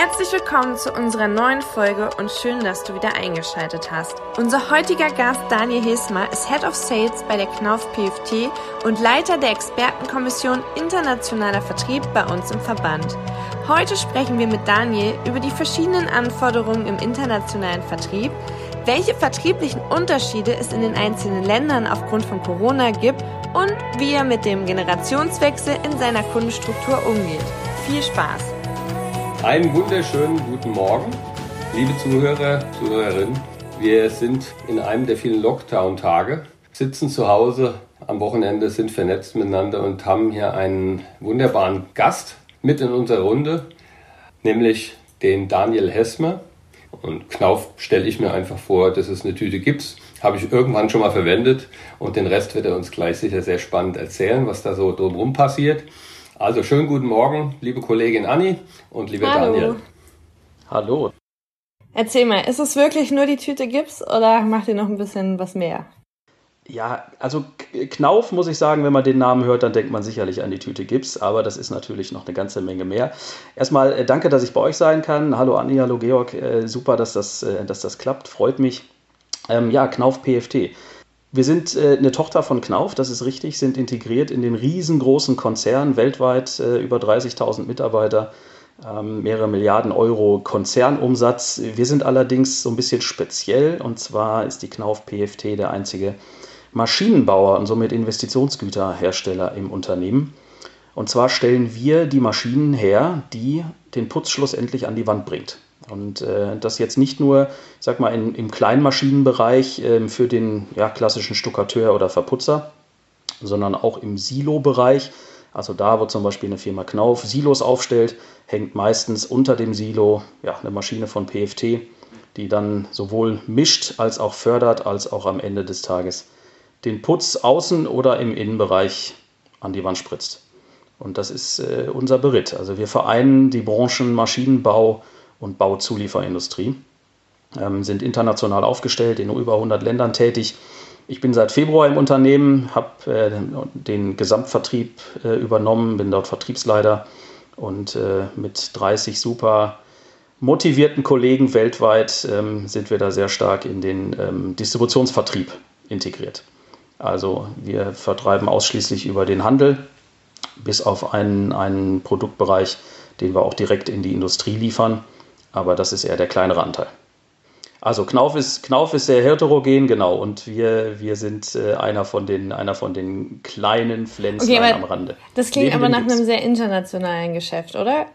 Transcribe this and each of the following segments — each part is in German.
Herzlich willkommen zu unserer neuen Folge und schön, dass du wieder eingeschaltet hast. Unser heutiger Gast Daniel Hesmer ist Head of Sales bei der Knauf PFT und Leiter der Expertenkommission Internationaler Vertrieb bei uns im Verband. Heute sprechen wir mit Daniel über die verschiedenen Anforderungen im internationalen Vertrieb, welche vertrieblichen Unterschiede es in den einzelnen Ländern aufgrund von Corona gibt und wie er mit dem Generationswechsel in seiner Kundenstruktur umgeht. Viel Spaß! Einen wunderschönen guten Morgen, liebe Zuhörer, Zuhörerinnen. Wir sind in einem der vielen Lockdown-Tage, sitzen zu Hause am Wochenende, sind vernetzt miteinander und haben hier einen wunderbaren Gast mit in unserer Runde, nämlich den Daniel Hessmer. Und Knauf stelle ich mir einfach vor, das ist eine Tüte Gips, habe ich irgendwann schon mal verwendet und den Rest wird er uns gleich sicher sehr spannend erzählen, was da so drumherum passiert. Also schönen guten Morgen, liebe Kollegin Anni und liebe Hallo. Daniel. Hallo. Erzähl mal, ist es wirklich nur die Tüte Gips oder macht ihr noch ein bisschen was mehr? Ja, also Knauf muss ich sagen, wenn man den Namen hört, dann denkt man sicherlich an die Tüte Gips, aber das ist natürlich noch eine ganze Menge mehr. Erstmal äh, danke, dass ich bei euch sein kann. Hallo Anni, hallo Georg, äh, super, dass das, äh, dass das klappt, freut mich. Ähm, ja, Knauf PFT. Wir sind äh, eine Tochter von Knauf, das ist richtig, sind integriert in den riesengroßen Konzern, weltweit äh, über 30.000 Mitarbeiter, ähm, mehrere Milliarden Euro Konzernumsatz. Wir sind allerdings so ein bisschen speziell und zwar ist die Knauf PFT der einzige Maschinenbauer und somit Investitionsgüterhersteller im Unternehmen. Und zwar stellen wir die Maschinen her, die den Putz schlussendlich an die Wand bringt. Und äh, das jetzt nicht nur, sag mal, in, im Kleinmaschinenbereich äh, für den ja, klassischen Stuckateur oder Verputzer, sondern auch im Silo-Bereich. Also da, wo zum Beispiel eine Firma Knauf Silos aufstellt, hängt meistens unter dem Silo ja, eine Maschine von PFT, die dann sowohl mischt als auch fördert, als auch am Ende des Tages den Putz außen oder im Innenbereich an die Wand spritzt. Und das ist äh, unser Beritt. Also wir vereinen die Branchen Maschinenbau, und Bauzulieferindustrie. Ähm, sind international aufgestellt, in über 100 Ländern tätig. Ich bin seit Februar im Unternehmen, habe äh, den Gesamtvertrieb äh, übernommen, bin dort Vertriebsleiter und äh, mit 30 super motivierten Kollegen weltweit ähm, sind wir da sehr stark in den ähm, Distributionsvertrieb integriert. Also wir vertreiben ausschließlich über den Handel, bis auf einen, einen Produktbereich, den wir auch direkt in die Industrie liefern aber das ist eher der kleinere Anteil. Also Knauf ist, Knauf ist sehr heterogen, genau, und wir, wir sind äh, einer, von den, einer von den kleinen Pflänzlein okay, am Rande. Das klingt Neben aber nach einem sehr internationalen Geschäft, oder?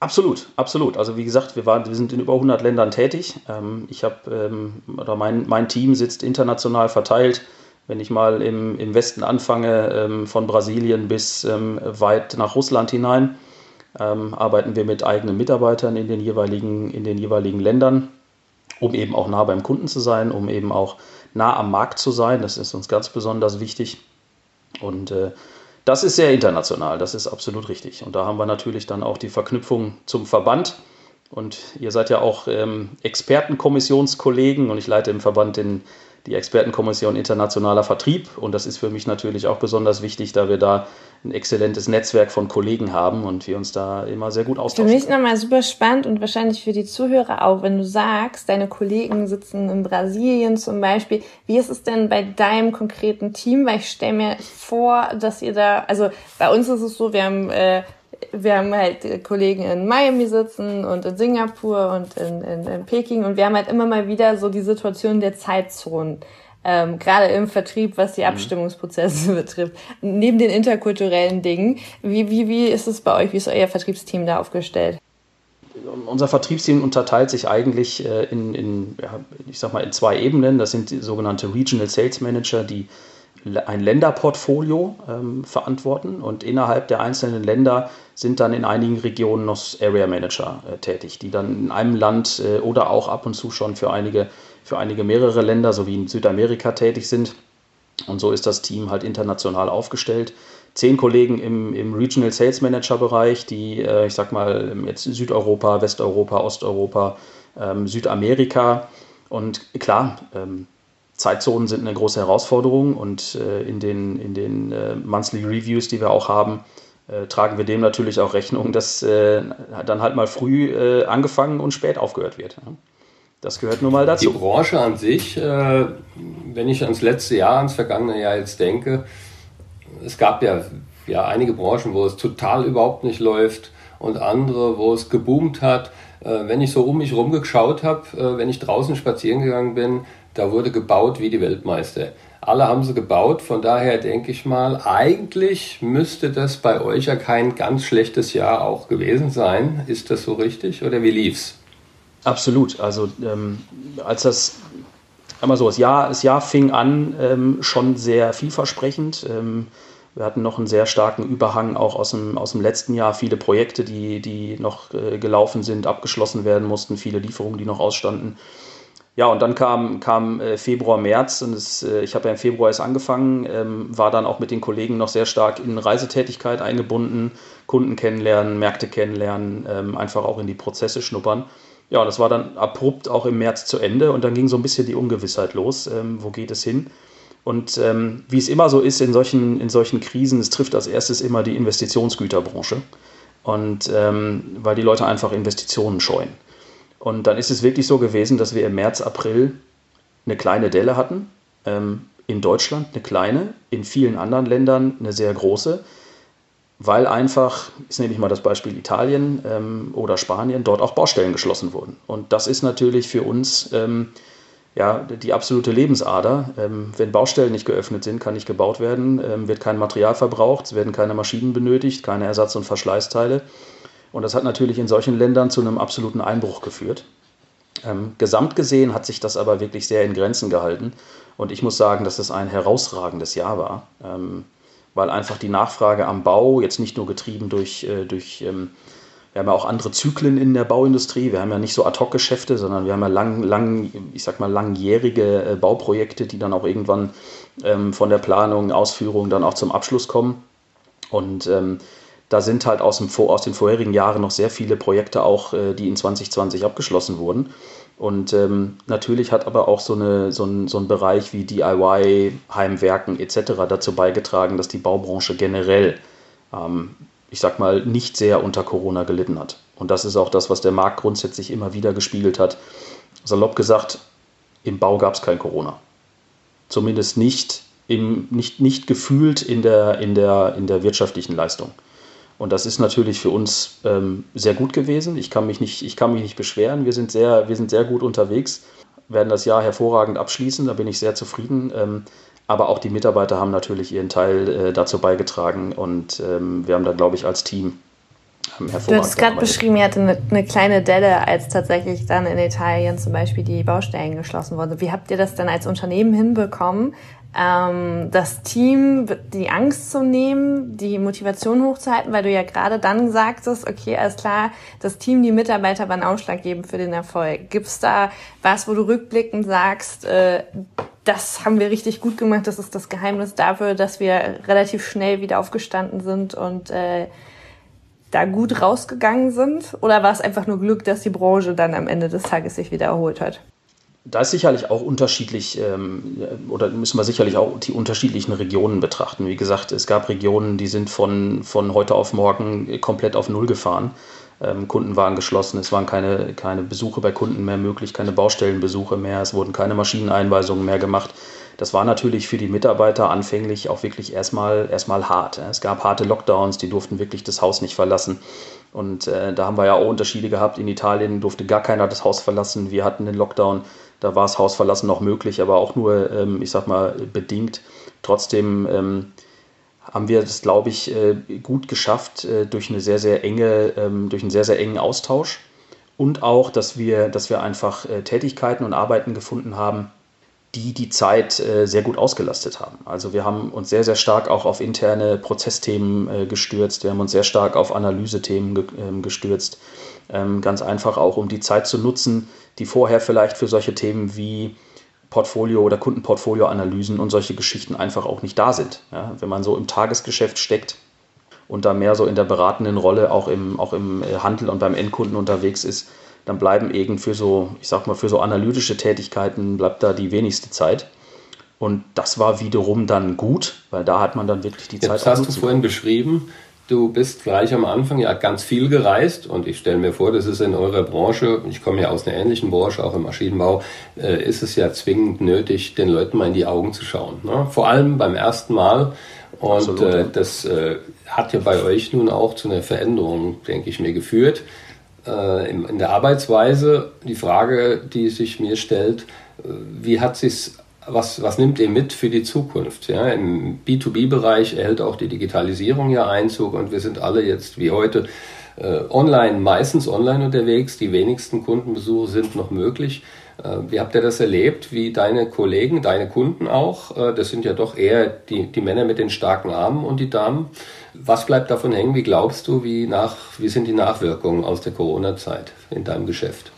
Absolut, absolut. Also wie gesagt, wir, waren, wir sind in über 100 Ländern tätig. Ähm, ich habe, ähm, oder mein, mein Team sitzt international verteilt. Wenn ich mal im, im Westen anfange, ähm, von Brasilien bis ähm, weit nach Russland hinein, ähm, arbeiten wir mit eigenen Mitarbeitern in den, jeweiligen, in den jeweiligen Ländern, um eben auch nah beim Kunden zu sein, um eben auch nah am Markt zu sein. Das ist uns ganz besonders wichtig. Und äh, das ist sehr international, das ist absolut richtig. Und da haben wir natürlich dann auch die Verknüpfung zum Verband. Und ihr seid ja auch ähm, Expertenkommissionskollegen und ich leite im Verband den die Expertenkommission Internationaler Vertrieb. Und das ist für mich natürlich auch besonders wichtig, da wir da ein exzellentes Netzwerk von Kollegen haben und wir uns da immer sehr gut austauschen. Für mich nochmal super spannend und wahrscheinlich für die Zuhörer auch, wenn du sagst, deine Kollegen sitzen in Brasilien zum Beispiel. Wie ist es denn bei deinem konkreten Team? Weil ich stelle mir vor, dass ihr da, also bei uns ist es so, wir haben äh, wir haben halt Kollegen in Miami sitzen und in Singapur und in, in, in Peking und wir haben halt immer mal wieder so die Situation der Zeitzonen. Ähm, gerade im Vertrieb, was die mhm. Abstimmungsprozesse mhm. betrifft, neben den interkulturellen Dingen. Wie, wie, wie ist es bei euch? Wie ist euer Vertriebsteam da aufgestellt? Unser Vertriebsteam unterteilt sich eigentlich äh, in, in ja, ich sag mal, in zwei Ebenen. Das sind die sogenannte Regional Sales Manager, die ein Länderportfolio ähm, verantworten und innerhalb der einzelnen Länder sind dann in einigen Regionen noch Area Manager äh, tätig, die dann in einem Land äh, oder auch ab und zu schon für einige, für einige mehrere Länder, so wie in Südamerika tätig sind. Und so ist das Team halt international aufgestellt. Zehn Kollegen im, im Regional Sales Manager Bereich, die, äh, ich sag mal, jetzt Südeuropa, Westeuropa, Osteuropa, ähm, Südamerika. Und klar, ähm, Zeitzonen sind eine große Herausforderung und äh, in den, in den äh, Monthly Reviews, die wir auch haben, äh, tragen wir dem natürlich auch Rechnung, dass äh, dann halt mal früh äh, angefangen und spät aufgehört wird. Das gehört nun mal dazu. Die Branche an sich, äh, wenn ich ans letzte Jahr, ans vergangene Jahr jetzt denke, es gab ja, ja einige Branchen, wo es total überhaupt nicht läuft und andere, wo es geboomt hat. Wenn ich so um mich rumgeschaut habe, wenn ich draußen spazieren gegangen bin, da wurde gebaut wie die Weltmeister. Alle haben sie gebaut, von daher denke ich mal, eigentlich müsste das bei euch ja kein ganz schlechtes Jahr auch gewesen sein. Ist das so richtig oder wie lief's? Absolut. Also ähm, als das einmal so, das Jahr, das Jahr fing an ähm, schon sehr vielversprechend. Ähm, wir hatten noch einen sehr starken Überhang auch aus dem, aus dem letzten Jahr. Viele Projekte, die, die noch äh, gelaufen sind, abgeschlossen werden mussten, viele Lieferungen, die noch ausstanden. Ja, und dann kam, kam äh, Februar, März und es, äh, ich habe ja im Februar erst angefangen, ähm, war dann auch mit den Kollegen noch sehr stark in Reisetätigkeit eingebunden, Kunden kennenlernen, Märkte kennenlernen, ähm, einfach auch in die Prozesse schnuppern. Ja, das war dann abrupt auch im März zu Ende und dann ging so ein bisschen die Ungewissheit los. Ähm, wo geht es hin? Und ähm, wie es immer so ist in solchen, in solchen Krisen, es trifft als erstes immer die Investitionsgüterbranche. Und ähm, weil die Leute einfach Investitionen scheuen. Und dann ist es wirklich so gewesen, dass wir im März, April eine kleine Delle hatten. Ähm, in Deutschland eine kleine, in vielen anderen Ländern eine sehr große weil einfach, jetzt nehme ich mal das Beispiel Italien ähm, oder Spanien, dort auch Baustellen geschlossen wurden. Und das ist natürlich für uns ähm, ja, die absolute Lebensader. Ähm, wenn Baustellen nicht geöffnet sind, kann nicht gebaut werden, ähm, wird kein Material verbraucht, es werden keine Maschinen benötigt, keine Ersatz- und Verschleißteile. Und das hat natürlich in solchen Ländern zu einem absoluten Einbruch geführt. Ähm, gesamt gesehen hat sich das aber wirklich sehr in Grenzen gehalten. Und ich muss sagen, dass es ein herausragendes Jahr war. Ähm, weil einfach die Nachfrage am Bau jetzt nicht nur getrieben durch, äh, durch ähm, wir haben ja auch andere Zyklen in der Bauindustrie. Wir haben ja nicht so Ad-Hoc-Geschäfte, sondern wir haben ja lang, lang, ich sag mal, langjährige äh, Bauprojekte, die dann auch irgendwann ähm, von der Planung, Ausführung dann auch zum Abschluss kommen. Und ähm, da sind halt aus, dem, aus den vorherigen Jahren noch sehr viele Projekte auch, äh, die in 2020 abgeschlossen wurden. Und ähm, natürlich hat aber auch so, eine, so, ein, so ein Bereich wie DIY, Heimwerken etc. dazu beigetragen, dass die Baubranche generell, ähm, ich sag mal, nicht sehr unter Corona gelitten hat. Und das ist auch das, was der Markt grundsätzlich immer wieder gespiegelt hat. Salopp gesagt, im Bau gab es kein Corona. Zumindest nicht, im, nicht, nicht gefühlt in der, in, der, in der wirtschaftlichen Leistung. Und das ist natürlich für uns ähm, sehr gut gewesen. Ich kann, mich nicht, ich kann mich nicht beschweren. Wir sind, sehr, wir sind sehr gut unterwegs, werden das Jahr hervorragend abschließen. Da bin ich sehr zufrieden. Ähm, aber auch die Mitarbeiter haben natürlich ihren Teil äh, dazu beigetragen. Und ähm, wir haben da, glaube ich, als Team ähm, Du hast gerade beschrieben, ihr hattet eine, eine, kleine Delle, als tatsächlich dann in Italien zum Beispiel die Baustellen geschlossen wurden. Wie habt ihr das dann als Unternehmen hinbekommen, ähm, das Team die Angst zu nehmen, die Motivation hochzuhalten, weil du ja gerade dann sagtest, okay, alles klar, das Team, die Mitarbeiter waren ausschlaggebend für den Erfolg. Gibt's da was, wo du rückblickend sagst, äh, das haben wir richtig gut gemacht, das ist das Geheimnis dafür, dass wir relativ schnell wieder aufgestanden sind und äh, da gut rausgegangen sind? Oder war es einfach nur Glück, dass die Branche dann am Ende des Tages sich wieder erholt hat? Da ist sicherlich auch unterschiedlich, ähm, oder müssen wir sicherlich auch die unterschiedlichen Regionen betrachten. Wie gesagt, es gab Regionen, die sind von, von heute auf morgen komplett auf Null gefahren. Ähm, Kunden waren geschlossen, es waren keine, keine Besuche bei Kunden mehr möglich, keine Baustellenbesuche mehr, es wurden keine Maschineneinweisungen mehr gemacht. Das war natürlich für die Mitarbeiter anfänglich auch wirklich erstmal, erstmal hart. Es gab harte Lockdowns, die durften wirklich das Haus nicht verlassen. Und äh, da haben wir ja auch Unterschiede gehabt. In Italien durfte gar keiner das Haus verlassen. Wir hatten den Lockdown da war das Hausverlassen noch möglich, aber auch nur, ähm, ich sag mal, bedingt. Trotzdem ähm, haben wir das, glaube ich, äh, gut geschafft äh, durch eine sehr, sehr enge, ähm, durch einen sehr, sehr engen Austausch und auch, dass wir, dass wir einfach äh, Tätigkeiten und Arbeiten gefunden haben, die die Zeit äh, sehr gut ausgelastet haben. Also wir haben uns sehr, sehr stark auch auf interne Prozessthemen äh, gestürzt. Wir haben uns sehr stark auf Analysethemen ge ähm, gestürzt. Ähm, ganz einfach auch, um die Zeit zu nutzen, die vorher vielleicht für solche Themen wie Portfolio- oder Kundenportfolio-Analysen und solche Geschichten einfach auch nicht da sind. Ja, wenn man so im Tagesgeschäft steckt und da mehr so in der beratenden Rolle auch im, auch im äh, Handel und beim Endkunden unterwegs ist, dann bleiben eben für so, ich sag mal, für so analytische Tätigkeiten bleibt da die wenigste Zeit. Und das war wiederum dann gut, weil da hat man dann wirklich die Jetzt Zeit. Jetzt hast du vorhin beschrieben, Du bist gleich am Anfang ja ganz viel gereist und ich stelle mir vor, das ist in eurer Branche, ich komme ja aus einer ähnlichen Branche, auch im Maschinenbau, äh, ist es ja zwingend nötig, den Leuten mal in die Augen zu schauen. Ne? Vor allem beim ersten Mal. Und Absolut, äh, das äh, hat ja bei euch nun auch zu einer Veränderung, denke ich mir, geführt. Äh, in, in der Arbeitsweise, die Frage, die sich mir stellt, äh, wie hat sich's was, was nimmt ihr mit für die Zukunft? Ja, Im B2B-Bereich erhält auch die Digitalisierung ja Einzug und wir sind alle jetzt wie heute äh, online, meistens online unterwegs. Die wenigsten Kundenbesuche sind noch möglich. Äh, wie habt ihr das erlebt? Wie deine Kollegen, deine Kunden auch? Äh, das sind ja doch eher die, die Männer mit den starken Armen und die Damen. Was bleibt davon hängen? Wie glaubst du, wie, nach, wie sind die Nachwirkungen aus der Corona-Zeit in deinem Geschäft?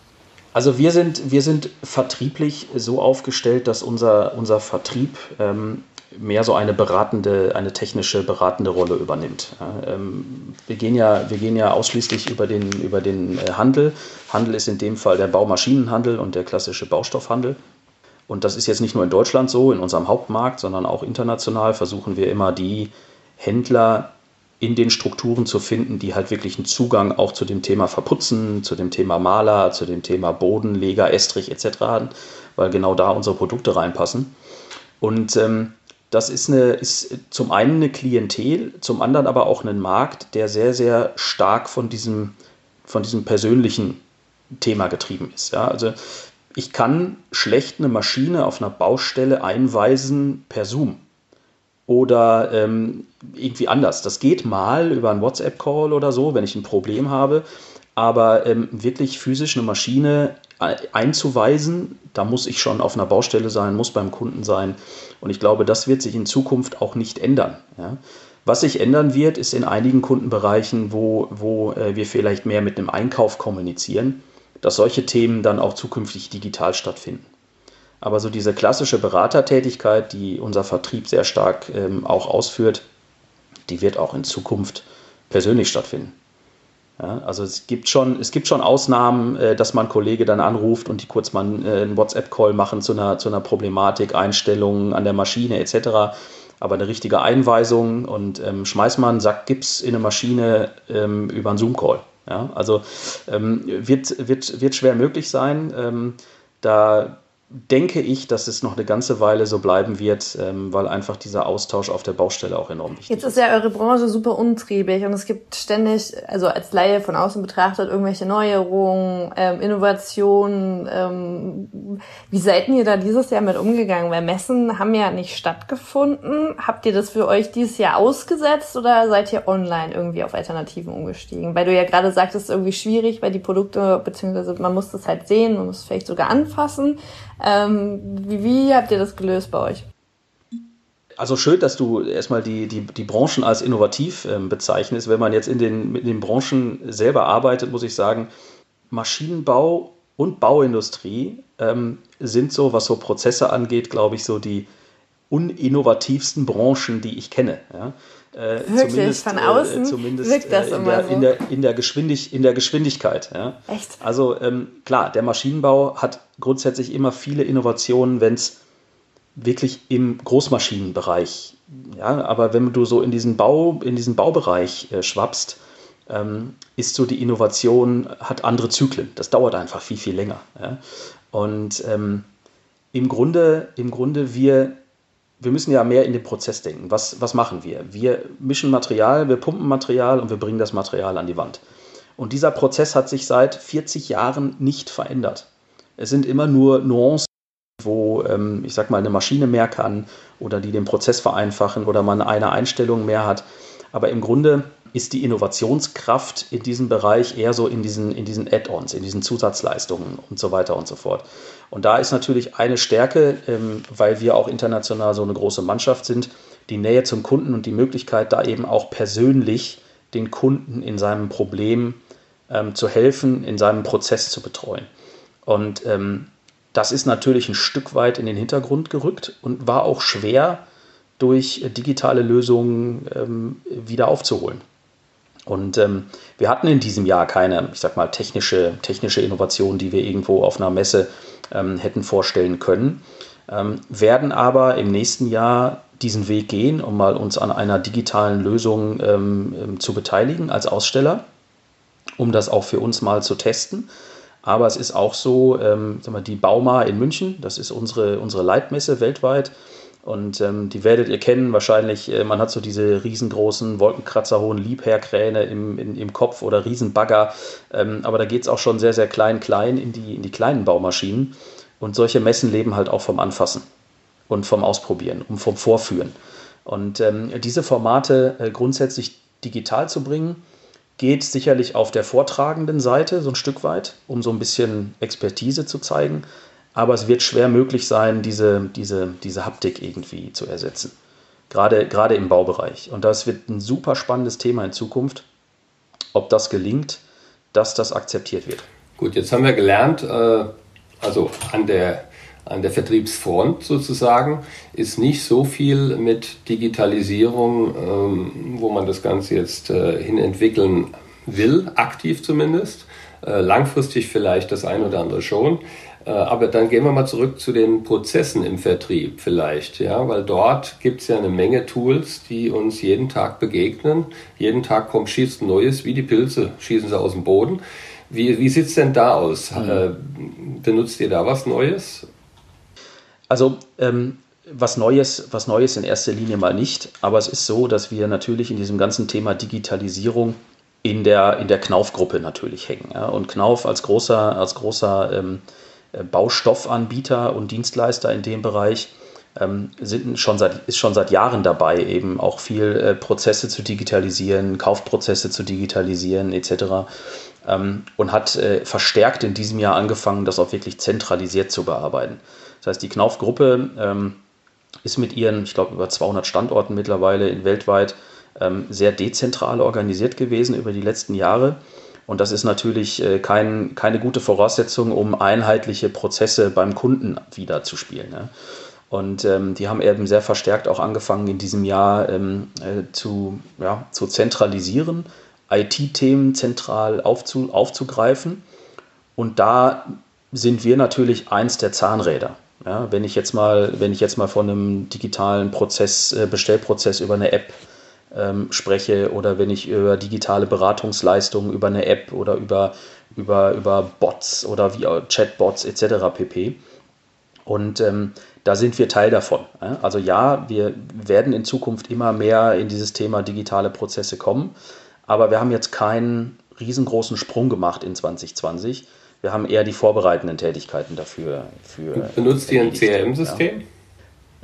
Also wir sind, wir sind vertrieblich so aufgestellt, dass unser, unser Vertrieb ähm, mehr so eine beratende, eine technische beratende Rolle übernimmt. Ja, ähm, wir, gehen ja, wir gehen ja ausschließlich über den, über den äh, Handel. Handel ist in dem Fall der Baumaschinenhandel und der klassische Baustoffhandel. Und das ist jetzt nicht nur in Deutschland so, in unserem Hauptmarkt, sondern auch international versuchen wir immer die Händler in den Strukturen zu finden, die halt wirklich einen Zugang auch zu dem Thema Verputzen, zu dem Thema Maler, zu dem Thema Bodenleger, Estrich etc. haben, weil genau da unsere Produkte reinpassen. Und ähm, das ist, eine, ist zum einen eine Klientel, zum anderen aber auch ein Markt, der sehr, sehr stark von diesem, von diesem persönlichen Thema getrieben ist. Ja, also ich kann schlecht eine Maschine auf einer Baustelle einweisen per Zoom oder ähm, irgendwie anders. Das geht mal über einen WhatsApp-Call oder so, wenn ich ein Problem habe. Aber ähm, wirklich physisch eine Maschine einzuweisen, da muss ich schon auf einer Baustelle sein, muss beim Kunden sein. Und ich glaube, das wird sich in Zukunft auch nicht ändern. Ja. Was sich ändern wird, ist in einigen Kundenbereichen, wo, wo äh, wir vielleicht mehr mit einem Einkauf kommunizieren, dass solche Themen dann auch zukünftig digital stattfinden. Aber so diese klassische Beratertätigkeit, die unser Vertrieb sehr stark ähm, auch ausführt, die wird auch in Zukunft persönlich stattfinden. Ja, also es gibt schon, es gibt schon Ausnahmen, äh, dass man Kollege dann anruft und die kurz mal äh, einen WhatsApp-Call machen zu einer, zu einer Problematik, Einstellungen an der Maschine etc. Aber eine richtige Einweisung und ähm, schmeißt man Sack Gips in eine Maschine ähm, über einen Zoom-Call. Ja, also ähm, wird, wird, wird schwer möglich sein. Ähm, da denke ich, dass es noch eine ganze Weile so bleiben wird, ähm, weil einfach dieser Austausch auf der Baustelle auch enorm wichtig ist. Jetzt ist ja eure Branche super untriebig und es gibt ständig, also als Laie von außen betrachtet, irgendwelche Neuerungen, ähm, Innovationen. Ähm, wie seid ihr da dieses Jahr mit umgegangen? Weil Messen haben ja nicht stattgefunden. Habt ihr das für euch dieses Jahr ausgesetzt oder seid ihr online irgendwie auf Alternativen umgestiegen? Weil du ja gerade sagtest, irgendwie schwierig, weil die Produkte, beziehungsweise man muss das halt sehen, man muss es vielleicht sogar anfassen. Ähm, wie, wie habt ihr das gelöst bei euch? Also schön, dass du erstmal die, die, die Branchen als innovativ ähm, bezeichnest. Wenn man jetzt in den, in den Branchen selber arbeitet, muss ich sagen, Maschinenbau und Bauindustrie ähm, sind so, was so Prozesse angeht, glaube ich, so die uninnovativsten Branchen, die ich kenne. Ja? Äh, Wirklich, von außen äh, zumindest, wirkt das äh, in der, so. In der, in der, Geschwindig, in der Geschwindigkeit. Ja. Echt? Also ähm, klar, der Maschinenbau hat grundsätzlich immer viele Innovationen, wenn es wirklich im Großmaschinenbereich, ja, aber wenn du so in diesen Bau, in diesen Baubereich äh, schwappst, ähm, ist so die Innovation, hat andere Zyklen. Das dauert einfach viel, viel länger. Ja. Und ähm, im Grunde, im Grunde, wir wir müssen ja mehr in den Prozess denken. Was, was machen wir? Wir mischen Material, wir pumpen Material und wir bringen das Material an die Wand. Und dieser Prozess hat sich seit 40 Jahren nicht verändert. Es sind immer nur Nuancen, wo ähm, ich sag mal eine Maschine mehr kann oder die den Prozess vereinfachen oder man eine Einstellung mehr hat. Aber im Grunde ist die Innovationskraft in diesem Bereich eher so in diesen, in diesen Add-ons, in diesen Zusatzleistungen und so weiter und so fort. Und da ist natürlich eine Stärke, ähm, weil wir auch international so eine große Mannschaft sind, die Nähe zum Kunden und die Möglichkeit, da eben auch persönlich den Kunden in seinem Problem ähm, zu helfen, in seinem Prozess zu betreuen. Und ähm, das ist natürlich ein Stück weit in den Hintergrund gerückt und war auch schwer durch digitale Lösungen ähm, wieder aufzuholen. Und ähm, wir hatten in diesem Jahr keine, ich sag mal, technische, technische Innovation, die wir irgendwo auf einer Messe ähm, hätten vorstellen können, ähm, werden aber im nächsten Jahr diesen Weg gehen, um mal uns an einer digitalen Lösung ähm, ähm zu beteiligen als Aussteller, um das auch für uns mal zu testen. Aber es ist auch so, ähm, wir, die Bauma in München, das ist unsere, unsere Leitmesse weltweit. Und ähm, die werdet ihr kennen wahrscheinlich. Äh, man hat so diese riesengroßen, wolkenkratzerhohen Liebherrkräne im, in, im Kopf oder Riesenbagger. Ähm, aber da geht es auch schon sehr, sehr klein, klein in die, in die kleinen Baumaschinen. Und solche Messen leben halt auch vom Anfassen und vom Ausprobieren und vom Vorführen. Und ähm, diese Formate äh, grundsätzlich digital zu bringen, geht sicherlich auf der vortragenden Seite so ein Stück weit, um so ein bisschen Expertise zu zeigen. Aber es wird schwer möglich sein, diese, diese, diese Haptik irgendwie zu ersetzen. Gerade, gerade im Baubereich. Und das wird ein super spannendes Thema in Zukunft, ob das gelingt, dass das akzeptiert wird. Gut, jetzt haben wir gelernt, äh, also an der, an der Vertriebsfront sozusagen ist nicht so viel mit Digitalisierung, ähm, wo man das Ganze jetzt äh, hin entwickeln will, aktiv zumindest. Äh, langfristig vielleicht das ein oder andere schon. Äh, aber dann gehen wir mal zurück zu den Prozessen im Vertrieb vielleicht, ja, weil dort gibt es ja eine Menge Tools, die uns jeden Tag begegnen. Jeden Tag kommt schießt ein Neues, wie die Pilze schießen sie aus dem Boden. Wie, wie sieht es denn da aus? Mhm. Äh, benutzt ihr da was Neues? Also ähm, was Neues, was Neues in erster Linie mal nicht, aber es ist so, dass wir natürlich in diesem ganzen Thema Digitalisierung in der, in der Knauf-Gruppe natürlich hängen. Ja? Und Knauf als großer, als großer ähm, äh, Baustoffanbieter und Dienstleister in dem Bereich ähm, sind schon seit, ist schon seit Jahren dabei, eben auch viel äh, Prozesse zu digitalisieren, Kaufprozesse zu digitalisieren etc. Ähm, und hat äh, verstärkt in diesem Jahr angefangen, das auch wirklich zentralisiert zu bearbeiten. Das heißt, die Knauf-Gruppe ähm, ist mit ihren, ich glaube, über 200 Standorten mittlerweile weltweit sehr dezentral organisiert gewesen über die letzten Jahre. Und das ist natürlich äh, kein, keine gute Voraussetzung, um einheitliche Prozesse beim Kunden wiederzuspielen. Ne? Und ähm, die haben eben sehr verstärkt auch angefangen, in diesem Jahr ähm, äh, zu, ja, zu zentralisieren, IT-Themen zentral aufzu, aufzugreifen. Und da sind wir natürlich eins der Zahnräder. Ja, wenn ich jetzt mal, wenn ich jetzt mal von einem digitalen Prozess, äh, Bestellprozess über eine App ähm, spreche oder wenn ich über digitale Beratungsleistungen über eine App oder über, über, über Bots oder wie Chatbots etc. pp. Und ähm, da sind wir Teil davon. Also ja, wir werden in Zukunft immer mehr in dieses Thema digitale Prozesse kommen, aber wir haben jetzt keinen riesengroßen Sprung gemacht in 2020 wir haben eher die vorbereitenden Tätigkeiten dafür. Für Benutzt ihr ein CRM-System? Ja.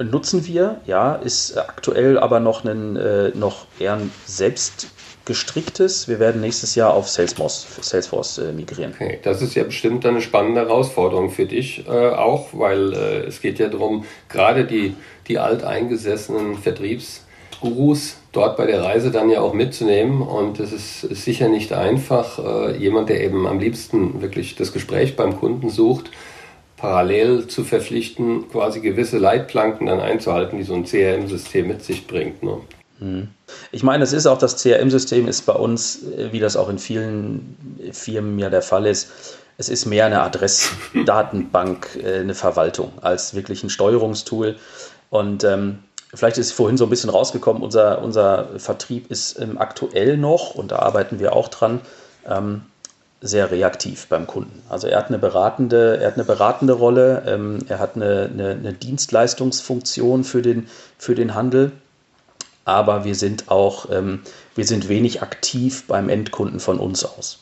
Nutzen wir, ja, ist aktuell aber noch, ein, äh, noch eher ein selbstgestricktes. Wir werden nächstes Jahr auf Salesforce, Salesforce äh, migrieren. Okay, das ist ja bestimmt eine spannende Herausforderung für dich äh, auch, weil äh, es geht ja darum, gerade die, die alteingesessenen Vertriebsgurus dort bei der Reise dann ja auch mitzunehmen. Und es ist, ist, sicher nicht einfach, äh, jemand, der eben am liebsten wirklich das Gespräch beim Kunden sucht, parallel zu verpflichten, quasi gewisse Leitplanken dann einzuhalten, die so ein CRM-System mit sich bringt. Ne? Mhm. Ich meine, es ist auch das CRM-System, ist bei uns, äh, wie das auch in vielen Firmen ja der Fall ist, es ist mehr eine Adressdatenbank, äh, eine Verwaltung, als wirklich ein Steuerungstool. Und ähm, Vielleicht ist vorhin so ein bisschen rausgekommen, unser, unser Vertrieb ist ähm, aktuell noch, und da arbeiten wir auch dran, ähm, sehr reaktiv beim Kunden. Also er hat eine beratende, er hat eine beratende Rolle, ähm, er hat eine, eine, eine, Dienstleistungsfunktion für den, für den Handel, aber wir sind auch, ähm, wir sind wenig aktiv beim Endkunden von uns aus.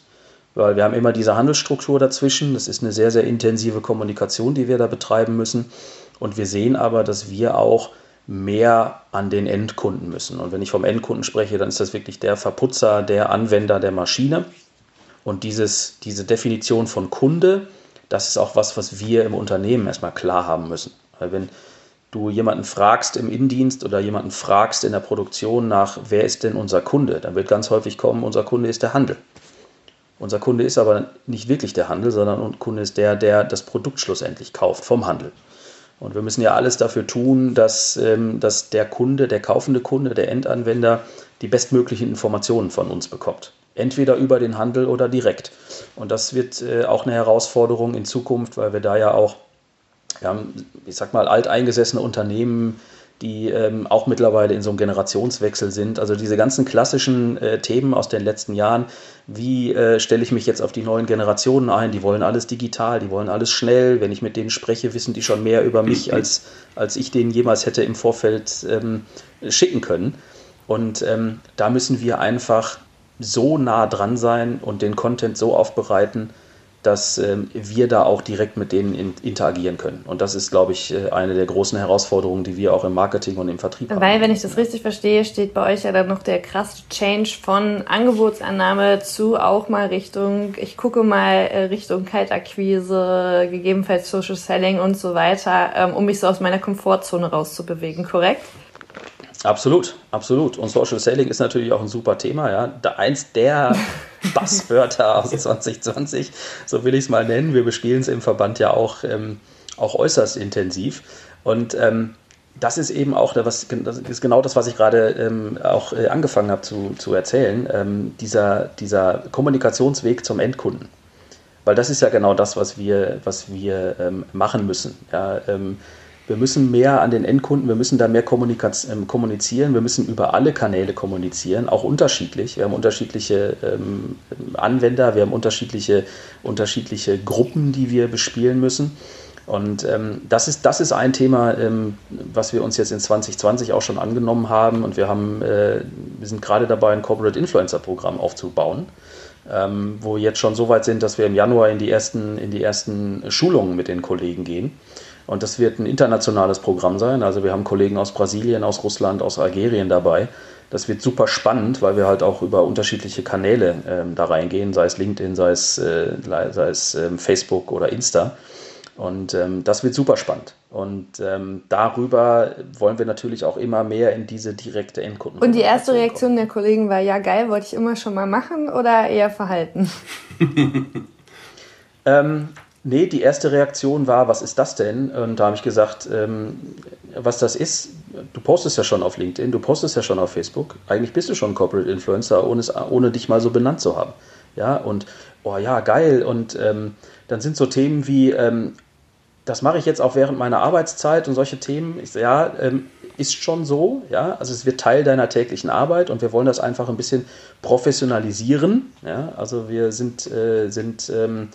Weil wir haben immer diese Handelsstruktur dazwischen. Das ist eine sehr, sehr intensive Kommunikation, die wir da betreiben müssen. Und wir sehen aber, dass wir auch mehr an den Endkunden müssen. Und wenn ich vom Endkunden spreche, dann ist das wirklich der Verputzer, der Anwender der Maschine. Und dieses, diese Definition von Kunde, das ist auch was, was wir im Unternehmen erstmal klar haben müssen. Weil wenn du jemanden fragst im Innendienst oder jemanden fragst in der Produktion nach, wer ist denn unser Kunde, dann wird ganz häufig kommen, unser Kunde ist der Handel. Unser Kunde ist aber nicht wirklich der Handel, sondern unser Kunde ist der, der das Produkt schlussendlich kauft vom Handel. Und wir müssen ja alles dafür tun, dass, ähm, dass der Kunde, der kaufende Kunde, der Endanwender die bestmöglichen Informationen von uns bekommt. Entweder über den Handel oder direkt. Und das wird äh, auch eine Herausforderung in Zukunft, weil wir da ja auch, wir haben, ich sag mal, alteingesessene Unternehmen, die ähm, auch mittlerweile in so einem Generationswechsel sind. Also diese ganzen klassischen äh, Themen aus den letzten Jahren, wie äh, stelle ich mich jetzt auf die neuen Generationen ein? Die wollen alles digital, die wollen alles schnell. Wenn ich mit denen spreche, wissen die schon mehr über mich, als, als ich denen jemals hätte im Vorfeld ähm, schicken können. Und ähm, da müssen wir einfach so nah dran sein und den Content so aufbereiten, dass ähm, wir da auch direkt mit denen in, interagieren können. Und das ist, glaube ich, äh, eine der großen Herausforderungen, die wir auch im Marketing und im Vertrieb haben. Weil, wenn ich das richtig verstehe, steht bei euch ja dann noch der krasse Change von Angebotsannahme zu auch mal Richtung, ich gucke mal äh, Richtung Kaltakquise, gegebenenfalls Social Selling und so weiter, ähm, um mich so aus meiner Komfortzone rauszubewegen, korrekt? Absolut, absolut. Und Social Selling ist natürlich auch ein super Thema. Ja. Eins der Basswörter aus 2020, so will ich es mal nennen. Wir bespielen es im Verband ja auch, ähm, auch äußerst intensiv. Und ähm, das ist eben auch das, das ist genau das, was ich gerade ähm, auch äh, angefangen habe zu, zu erzählen, ähm, dieser, dieser Kommunikationsweg zum Endkunden. Weil das ist ja genau das, was wir, was wir ähm, machen müssen. Ja, ähm, wir müssen mehr an den Endkunden, wir müssen da mehr ähm, kommunizieren, wir müssen über alle Kanäle kommunizieren, auch unterschiedlich. Wir haben unterschiedliche ähm, Anwender, wir haben unterschiedliche, unterschiedliche Gruppen, die wir bespielen müssen. Und ähm, das, ist, das ist ein Thema, ähm, was wir uns jetzt in 2020 auch schon angenommen haben. Und wir, haben, äh, wir sind gerade dabei, ein Corporate Influencer Programm aufzubauen, ähm, wo wir jetzt schon so weit sind, dass wir im Januar in die ersten, in die ersten Schulungen mit den Kollegen gehen. Und das wird ein internationales Programm sein. Also wir haben Kollegen aus Brasilien, aus Russland, aus Algerien dabei. Das wird super spannend, weil wir halt auch über unterschiedliche Kanäle ähm, da reingehen, sei es LinkedIn, sei es, äh, sei es ähm, Facebook oder Insta. Und ähm, das wird super spannend. Und ähm, darüber wollen wir natürlich auch immer mehr in diese direkte Endkunden. Und die erste Reaktion der Kollegen war, ja geil, wollte ich immer schon mal machen oder eher verhalten? ähm, Nee, die erste Reaktion war, was ist das denn? Und da habe ich gesagt, ähm, was das ist, du postest ja schon auf LinkedIn, du postest ja schon auf Facebook. Eigentlich bist du schon Corporate Influencer, ohne, es, ohne dich mal so benannt zu haben. Ja, und oh ja, geil. Und ähm, dann sind so Themen wie, ähm, das mache ich jetzt auch während meiner Arbeitszeit und solche Themen. Ich, ja, ähm, ist schon so, ja, also es wird Teil deiner täglichen Arbeit und wir wollen das einfach ein bisschen professionalisieren. Ja, also wir sind, äh, sind ähm,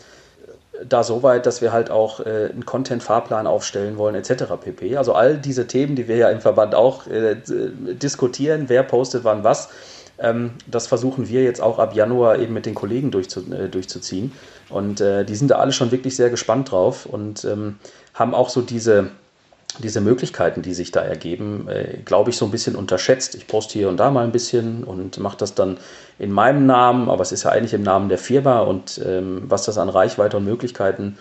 da so weit, dass wir halt auch äh, einen Content-Fahrplan aufstellen wollen, etc. pp. Also all diese Themen, die wir ja im Verband auch äh, diskutieren, wer postet wann was, ähm, das versuchen wir jetzt auch ab Januar eben mit den Kollegen durchzu, äh, durchzuziehen. Und äh, die sind da alle schon wirklich sehr gespannt drauf und ähm, haben auch so diese diese Möglichkeiten, die sich da ergeben, äh, glaube ich, so ein bisschen unterschätzt. Ich poste hier und da mal ein bisschen und mache das dann in meinem Namen, aber es ist ja eigentlich im Namen der Firma und ähm, was das an Reichweite und Möglichkeiten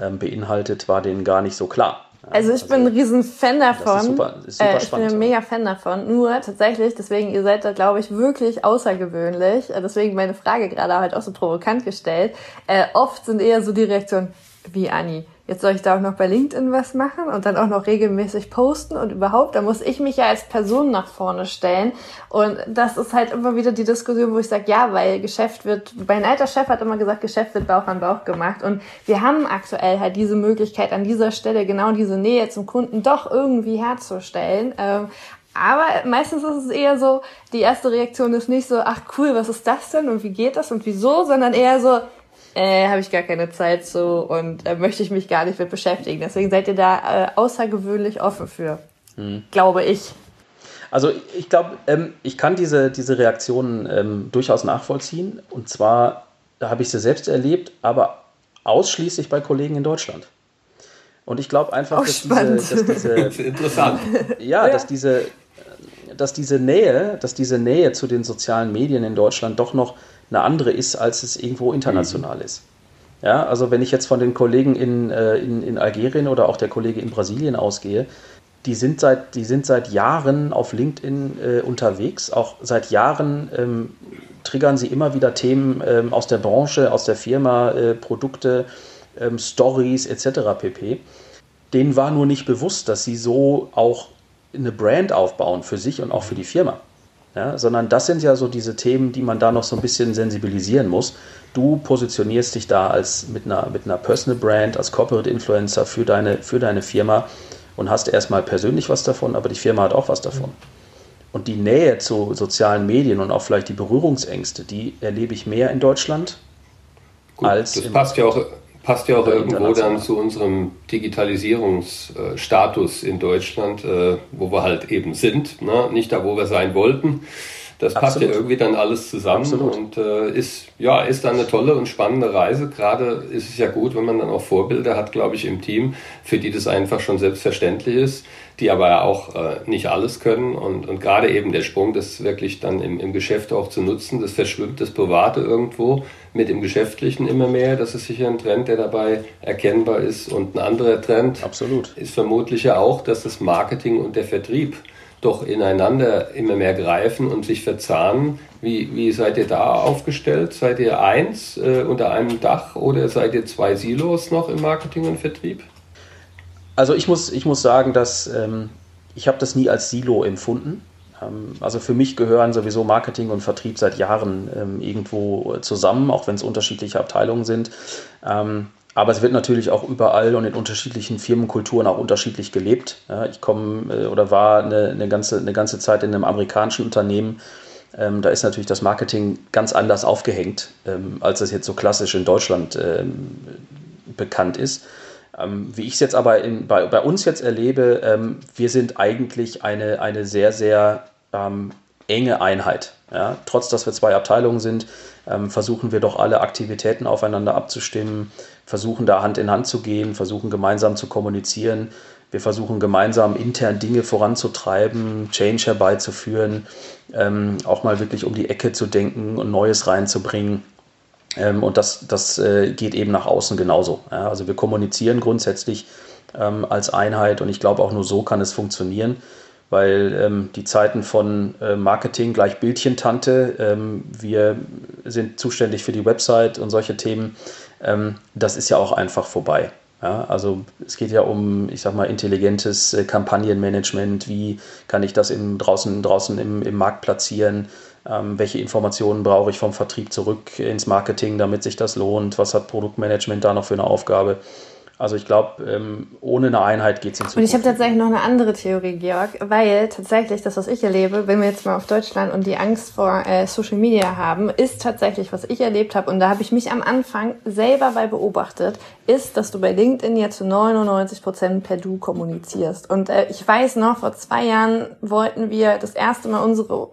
ähm, beinhaltet, war denen gar nicht so klar. Also ich also, bin ein riesen Fan davon. Super, super äh, ich bin ein mega Fan davon. Nur tatsächlich, deswegen, ihr seid da, glaube ich, wirklich außergewöhnlich. Äh, deswegen meine Frage gerade halt auch so provokant gestellt. Äh, oft sind eher so die Reaktionen, wie Anni jetzt soll ich da auch noch bei LinkedIn was machen und dann auch noch regelmäßig posten und überhaupt, da muss ich mich ja als Person nach vorne stellen. Und das ist halt immer wieder die Diskussion, wo ich sage, ja, weil Geschäft wird, mein alter Chef hat immer gesagt, Geschäft wird Bauch an Bauch gemacht. Und wir haben aktuell halt diese Möglichkeit, an dieser Stelle genau diese Nähe zum Kunden doch irgendwie herzustellen. Ähm, aber meistens ist es eher so, die erste Reaktion ist nicht so, ach cool, was ist das denn und wie geht das und wieso, sondern eher so, äh, habe ich gar keine Zeit zu und äh, möchte ich mich gar nicht mit beschäftigen. Deswegen seid ihr da äh, außergewöhnlich offen für, hm. glaube ich. Also ich glaube, ähm, ich kann diese, diese Reaktionen ähm, durchaus nachvollziehen. Und zwar, da habe ich sie selbst erlebt, aber ausschließlich bei Kollegen in Deutschland. Und ich glaube einfach, dass diese, dass diese, interessant. Ja, ja, dass diese, dass diese Nähe, dass diese Nähe zu den sozialen Medien in Deutschland doch noch eine andere ist, als es irgendwo international mhm. ist. Ja, also wenn ich jetzt von den Kollegen in, äh, in, in Algerien oder auch der Kollege in Brasilien ausgehe, die sind seit, die sind seit Jahren auf LinkedIn äh, unterwegs. Auch seit Jahren ähm, triggern sie immer wieder Themen ähm, aus der Branche, aus der Firma, äh, Produkte, ähm, Stories etc. pp. Denen war nur nicht bewusst, dass sie so auch eine Brand aufbauen für sich und auch für die Firma. Ja, sondern das sind ja so diese Themen, die man da noch so ein bisschen sensibilisieren muss. Du positionierst dich da als mit einer, mit einer Personal Brand, als Corporate Influencer für deine, für deine Firma und hast erstmal persönlich was davon, aber die Firma hat auch was davon. Und die Nähe zu sozialen Medien und auch vielleicht die Berührungsängste, die erlebe ich mehr in Deutschland Gut, als das passt ja auch passt ja auch irgendwo dann zu unserem Digitalisierungsstatus in Deutschland, äh, wo wir halt eben sind, ne? nicht da, wo wir sein wollten. Das Absolut. passt ja irgendwie dann alles zusammen Absolut. und äh, ist, ja, ist dann eine tolle und spannende Reise. Gerade ist es ja gut, wenn man dann auch Vorbilder hat, glaube ich, im Team, für die das einfach schon selbstverständlich ist, die aber auch äh, nicht alles können. Und, und gerade eben der Sprung, das wirklich dann im, im Geschäft auch zu nutzen, das verschwimmt das Private irgendwo mit dem Geschäftlichen immer mehr. Das ist sicher ein Trend, der dabei erkennbar ist. Und ein anderer Trend Absolut. ist vermutlich ja auch, dass das Marketing und der Vertrieb doch ineinander immer mehr greifen und sich verzahnen. Wie, wie seid ihr da aufgestellt? Seid ihr eins äh, unter einem Dach oder seid ihr zwei Silos noch im Marketing und Vertrieb? Also ich muss, ich muss sagen, dass ähm, ich habe das nie als Silo empfunden. Ähm, also für mich gehören sowieso Marketing und Vertrieb seit Jahren ähm, irgendwo zusammen, auch wenn es unterschiedliche Abteilungen sind. Ähm, aber es wird natürlich auch überall und in unterschiedlichen Firmenkulturen auch unterschiedlich gelebt. Ja, ich komme äh, oder war eine, eine, ganze, eine ganze Zeit in einem amerikanischen Unternehmen. Ähm, da ist natürlich das Marketing ganz anders aufgehängt, ähm, als es jetzt so klassisch in Deutschland ähm, bekannt ist. Ähm, wie ich es jetzt aber in, bei, bei uns jetzt erlebe, ähm, wir sind eigentlich eine, eine sehr, sehr ähm, enge Einheit. Ja? Trotz dass wir zwei Abteilungen sind, versuchen wir doch alle Aktivitäten aufeinander abzustimmen versuchen da Hand in Hand zu gehen, versuchen gemeinsam zu kommunizieren. Wir versuchen gemeinsam intern Dinge voranzutreiben, Change herbeizuführen, ähm, auch mal wirklich um die Ecke zu denken und Neues reinzubringen. Ähm, und das, das äh, geht eben nach außen genauso. Ja, also wir kommunizieren grundsätzlich ähm, als Einheit und ich glaube auch nur so kann es funktionieren, weil ähm, die Zeiten von äh, Marketing gleich Bildchentante, ähm, wir sind zuständig für die Website und solche Themen, ähm, das ist ja auch einfach vorbei. Ja, also es geht ja um, ich sag mal, intelligentes äh, Kampagnenmanagement. Wie kann ich das im, draußen, draußen im, im Markt platzieren? Ähm, welche Informationen brauche ich vom Vertrieb zurück ins Marketing, damit sich das lohnt? Was hat Produktmanagement da noch für eine Aufgabe? Also ich glaube, ähm, ohne eine Einheit geht es nicht. Und ich habe tatsächlich noch eine andere Theorie, Georg, weil tatsächlich das, was ich erlebe, wenn wir jetzt mal auf Deutschland und die Angst vor äh, Social Media haben, ist tatsächlich, was ich erlebt habe, und da habe ich mich am Anfang selber bei beobachtet, ist, dass du bei LinkedIn ja zu 99 Prozent per Du kommunizierst. Und äh, ich weiß noch, vor zwei Jahren wollten wir das erste Mal unsere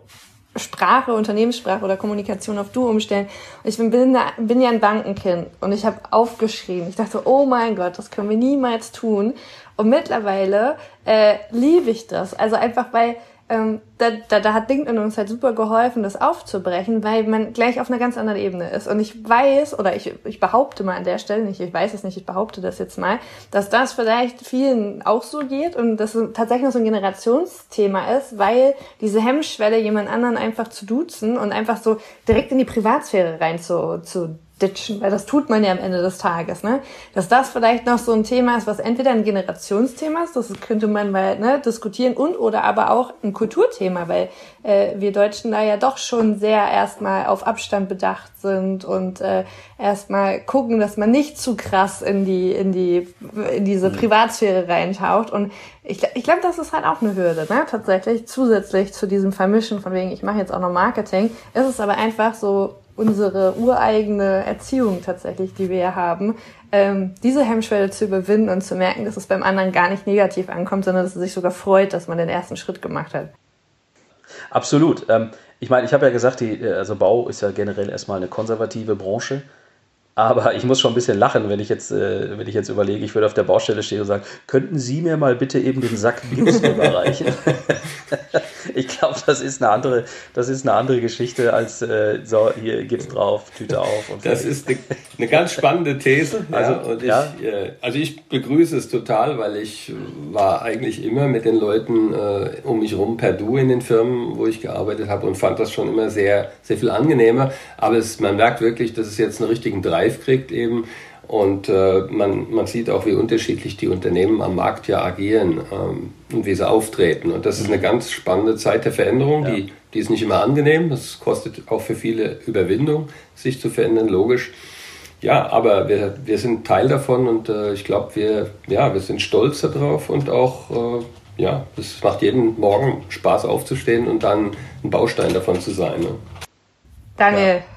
Sprache, Unternehmenssprache oder Kommunikation auf Du umstellen. Und ich bin, bin, bin ja ein Bankenkind und ich habe aufgeschrieben. Ich dachte, oh mein Gott, das können wir niemals tun. Und mittlerweile äh, liebe ich das. Also einfach, weil ähm, da, da, da hat LinkedIn uns halt super geholfen, das aufzubrechen, weil man gleich auf einer ganz anderen Ebene ist. Und ich weiß, oder ich, ich behaupte mal an der Stelle nicht, ich weiß es nicht, ich behaupte das jetzt mal, dass das vielleicht vielen auch so geht und dass es tatsächlich noch so ein Generationsthema ist, weil diese Hemmschwelle, jemand anderen einfach zu duzen und einfach so direkt in die Privatsphäre rein zu, zu ditchen, weil das tut man ja am Ende des Tages, ne? Dass das vielleicht noch so ein Thema ist, was entweder ein Generationsthema ist, das könnte man mal ne, diskutieren und oder aber auch ein Kulturthema, weil äh, wir Deutschen da ja doch schon sehr erstmal auf Abstand bedacht sind und äh, erstmal gucken, dass man nicht zu krass in die in die in diese mhm. Privatsphäre reintaucht und ich, ich glaube, das ist halt auch eine Hürde, ne? Tatsächlich zusätzlich zu diesem Vermischen von wegen, ich mache jetzt auch noch Marketing, ist es aber einfach so unsere ureigene Erziehung tatsächlich, die wir haben, ähm, diese Hemmschwelle zu überwinden und zu merken, dass es beim anderen gar nicht negativ ankommt, sondern dass er sich sogar freut, dass man den ersten Schritt gemacht hat. Absolut. Ähm, ich meine, ich habe ja gesagt, die, also Bau ist ja generell erstmal eine konservative Branche. Aber ich muss schon ein bisschen lachen, wenn ich jetzt, äh, wenn ich jetzt überlege, ich würde auf der Baustelle stehen und sagen, könnten Sie mir mal bitte eben den Sack Bios überreichen? ich glaube, das ist eine andere, das ist eine andere Geschichte als äh, so, hier geht's drauf, Tüte auf. Und das ist eine, eine, ganz spannende These. Also, ja, und ich, ja. äh, also ich begrüße es total, weil ich war eigentlich immer mit den Leuten äh, um mich rum per Du in den Firmen, wo ich gearbeitet habe und fand das schon immer sehr, sehr viel angenehmer. Aber es, man merkt wirklich, dass es jetzt einen richtigen Drive kriegt eben. Und äh, man, man sieht auch, wie unterschiedlich die Unternehmen am Markt ja agieren ähm, und wie sie auftreten. Und das ist eine ganz spannende Zeit der Veränderung, ja. die, die ist nicht immer angenehm. Das kostet auch für viele Überwindung, sich zu verändern, logisch. ja, aber wir, wir sind Teil davon und äh, ich glaube, wir, ja, wir sind stolz darauf und auch, äh, ja, es macht jeden Morgen Spaß aufzustehen und dann ein Baustein davon zu sein. Ne? Daniel. Ja.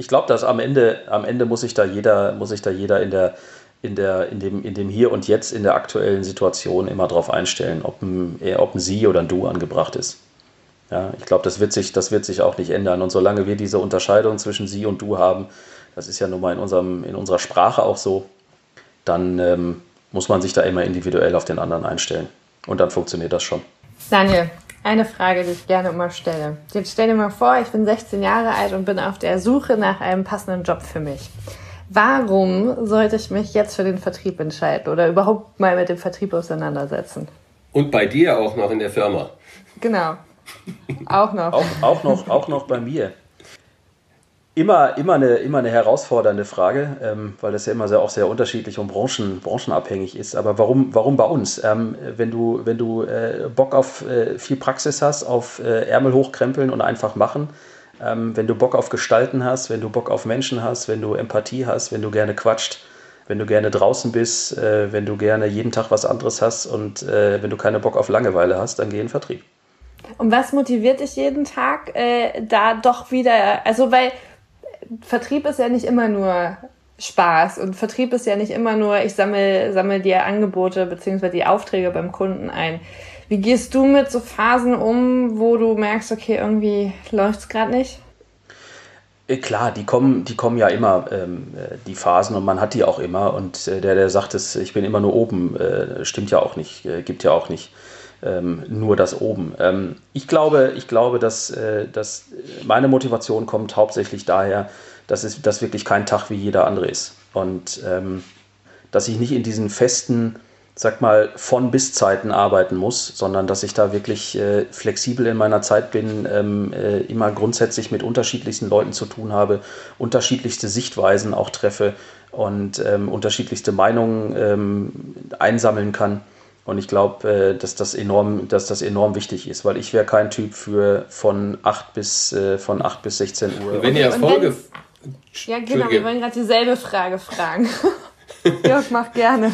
Ich glaube, dass am Ende, am Ende muss sich da jeder, muss sich da jeder in der, in der, in dem, in dem Hier und Jetzt in der aktuellen Situation immer darauf einstellen, ob ein, ob ein Sie oder ein Du angebracht ist. Ja, ich glaube, das wird sich, das wird sich auch nicht ändern. Und solange wir diese Unterscheidung zwischen Sie und Du haben, das ist ja nun mal in, unserem, in unserer Sprache auch so, dann ähm, muss man sich da immer individuell auf den anderen einstellen. Und dann funktioniert das schon. Daniel, eine Frage, die ich gerne immer stelle. Jetzt stell dir mal vor, ich bin 16 Jahre alt und bin auf der Suche nach einem passenden Job für mich. Warum sollte ich mich jetzt für den Vertrieb entscheiden oder überhaupt mal mit dem Vertrieb auseinandersetzen? Und bei dir auch noch in der Firma. Genau. Auch noch. auch, auch noch. Auch noch bei mir. Immer, immer, eine, immer eine herausfordernde Frage, ähm, weil das ja immer sehr, auch sehr unterschiedlich und branchen, branchenabhängig ist. Aber warum, warum bei uns? Ähm, wenn du, wenn du äh, Bock auf äh, viel Praxis hast, auf äh, Ärmel hochkrempeln und einfach machen, ähm, wenn du Bock auf Gestalten hast, wenn du Bock auf Menschen hast, wenn du Empathie hast, wenn du gerne quatscht, wenn du gerne draußen bist, äh, wenn du gerne jeden Tag was anderes hast und äh, wenn du keine Bock auf Langeweile hast, dann geh in Vertrieb. Und was motiviert dich jeden Tag, äh, da doch wieder, also weil Vertrieb ist ja nicht immer nur Spaß und Vertrieb ist ja nicht immer nur, ich sammle, sammle dir Angebote bzw. die Aufträge beim Kunden ein. Wie gehst du mit so Phasen um, wo du merkst, okay, irgendwie läuft es gerade nicht? Äh, klar, die kommen, die kommen ja immer, ähm, äh, die Phasen, und man hat die auch immer. Und äh, der, der sagt, es, ich bin immer nur oben, äh, stimmt ja auch nicht, äh, gibt ja auch nicht ähm, nur das oben. Ähm, ich glaube, ich glaube dass, äh, dass meine Motivation kommt hauptsächlich daher, dass es dass wirklich kein Tag wie jeder andere ist. Und ähm, dass ich nicht in diesen festen, sag mal, von bis Zeiten arbeiten muss, sondern dass ich da wirklich äh, flexibel in meiner Zeit bin, ähm, äh, immer grundsätzlich mit unterschiedlichsten Leuten zu tun habe, unterschiedlichste Sichtweisen auch treffe und ähm, unterschiedlichste Meinungen ähm, einsammeln kann. Und ich glaube, äh, dass, das enorm, dass das enorm wichtig ist, weil ich wäre kein Typ für von 8 bis, äh, von 8 bis 16 Uhr. Wenn ihr Erfolge. Ja, genau, wir wollen gerade dieselbe Frage fragen. Jörg, mach gerne.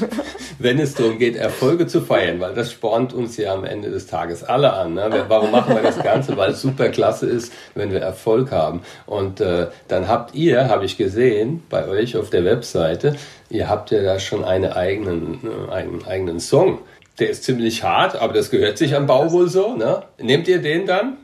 Wenn es darum geht, Erfolge zu feiern, weil das spornt uns ja am Ende des Tages alle an. Ne? Warum machen wir das Ganze? Weil es super klasse ist, wenn wir Erfolg haben. Und äh, dann habt ihr, habe ich gesehen, bei euch auf der Webseite, ihr habt ja da schon einen eigenen, äh, einen eigenen Song. Der ist ziemlich hart, aber das gehört sich am Bau wohl so. Ne? Nehmt ihr den dann?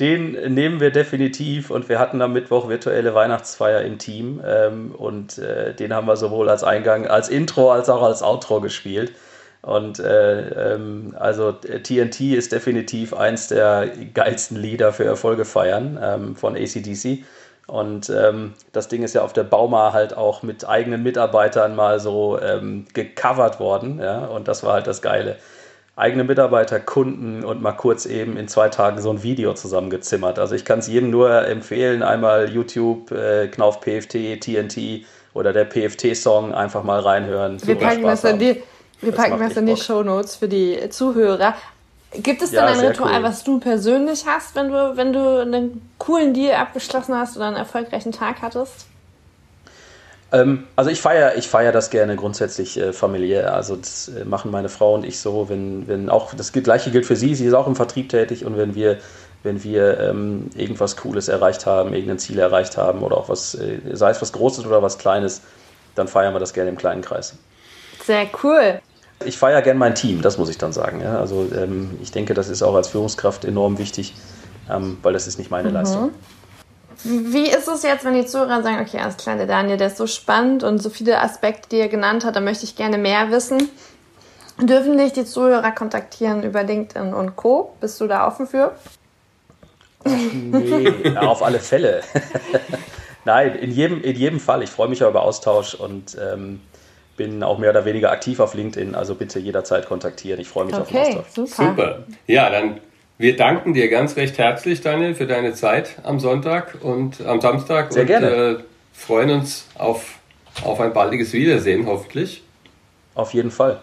Den nehmen wir definitiv und wir hatten am Mittwoch virtuelle Weihnachtsfeier im Team ähm, und äh, den haben wir sowohl als Eingang, als Intro als auch als Outro gespielt. Und äh, ähm, also TNT ist definitiv eins der geilsten Lieder für Erfolge feiern ähm, von ACDC. Und ähm, das Ding ist ja auf der Bauma halt auch mit eigenen Mitarbeitern mal so ähm, gecovert worden. Ja? Und das war halt das Geile. Eigene Mitarbeiter, Kunden und mal kurz eben in zwei Tagen so ein Video zusammengezimmert. Also ich kann es jedem nur empfehlen, einmal YouTube, äh, Knauf PFT, TNT oder der PFT-Song einfach mal reinhören. Wir packen das, in die, wir packen das in die Show Notes für die Zuhörer. Gibt es denn ja, ein Ritual, cool. was du persönlich hast, wenn du, wenn du einen coolen Deal abgeschlossen hast oder einen erfolgreichen Tag hattest? Ähm, also ich feiere ich feier das gerne grundsätzlich äh, familiär. Also das äh, machen meine Frau und ich so, wenn, wenn auch das gleiche gilt für sie, sie ist auch im Vertrieb tätig und wenn wir, wenn wir ähm, irgendwas Cooles erreicht haben, irgendein Ziel erreicht haben oder auch was, äh, sei es was Großes oder was Kleines, dann feiern wir das gerne im kleinen Kreis. Sehr cool. Ich feiere gern mein Team, das muss ich dann sagen. Ja? Also ähm, ich denke, das ist auch als Führungskraft enorm wichtig, ähm, weil das ist nicht meine mhm. Leistung. Wie ist es jetzt, wenn die Zuhörer sagen, okay, alles klar, der Daniel, der ist so spannend und so viele Aspekte, die er genannt hat, da möchte ich gerne mehr wissen. Dürfen dich die Zuhörer kontaktieren über LinkedIn und Co? Bist du da offen für? Nee, ja, auf alle Fälle. Nein, in jedem, in jedem Fall. Ich freue mich ja über Austausch und ähm, bin auch mehr oder weniger aktiv auf LinkedIn, also bitte jederzeit kontaktieren. Ich freue mich okay, auf den Austausch. Super. super. Ja, dann wir danken dir ganz recht herzlich, Daniel, für deine Zeit am Sonntag und am Samstag. Sehr und, gerne. Äh, freuen uns auf, auf ein baldiges Wiedersehen, hoffentlich. Auf jeden Fall.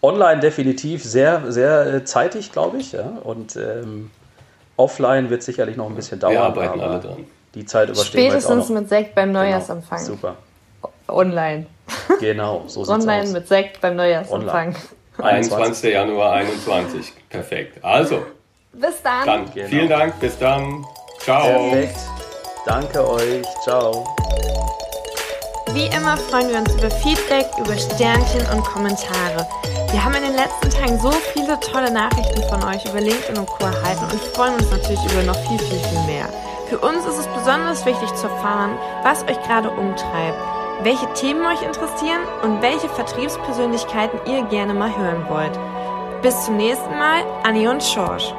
Online definitiv sehr, sehr äh, zeitig, glaube ich. Ja? Und ähm, offline wird sicherlich noch ein bisschen dauern. Wir arbeiten alle dran. Die Zeit überstehen Spätestens wir mit Sekt beim genau. Neujahrsempfang. Genau. Super. online. Genau, so sieht's Online aus. mit Sekt beim Neujahrsempfang. 21. Januar 21. Perfekt. Also. Bis dann. dann genau. Vielen Dank. Bis dann. Ciao. Perfekt. Danke euch. Ciao. Wie immer freuen wir uns über Feedback, über Sternchen und Kommentare. Wir haben in den letzten Tagen so viele tolle Nachrichten von euch über LinkedIn und Co. erhalten und freuen uns natürlich über noch viel, viel, viel mehr. Für uns ist es besonders wichtig zu erfahren, was euch gerade umtreibt, welche Themen euch interessieren und welche Vertriebspersönlichkeiten ihr gerne mal hören wollt. Bis zum nächsten Mal, Anni und Schorsch.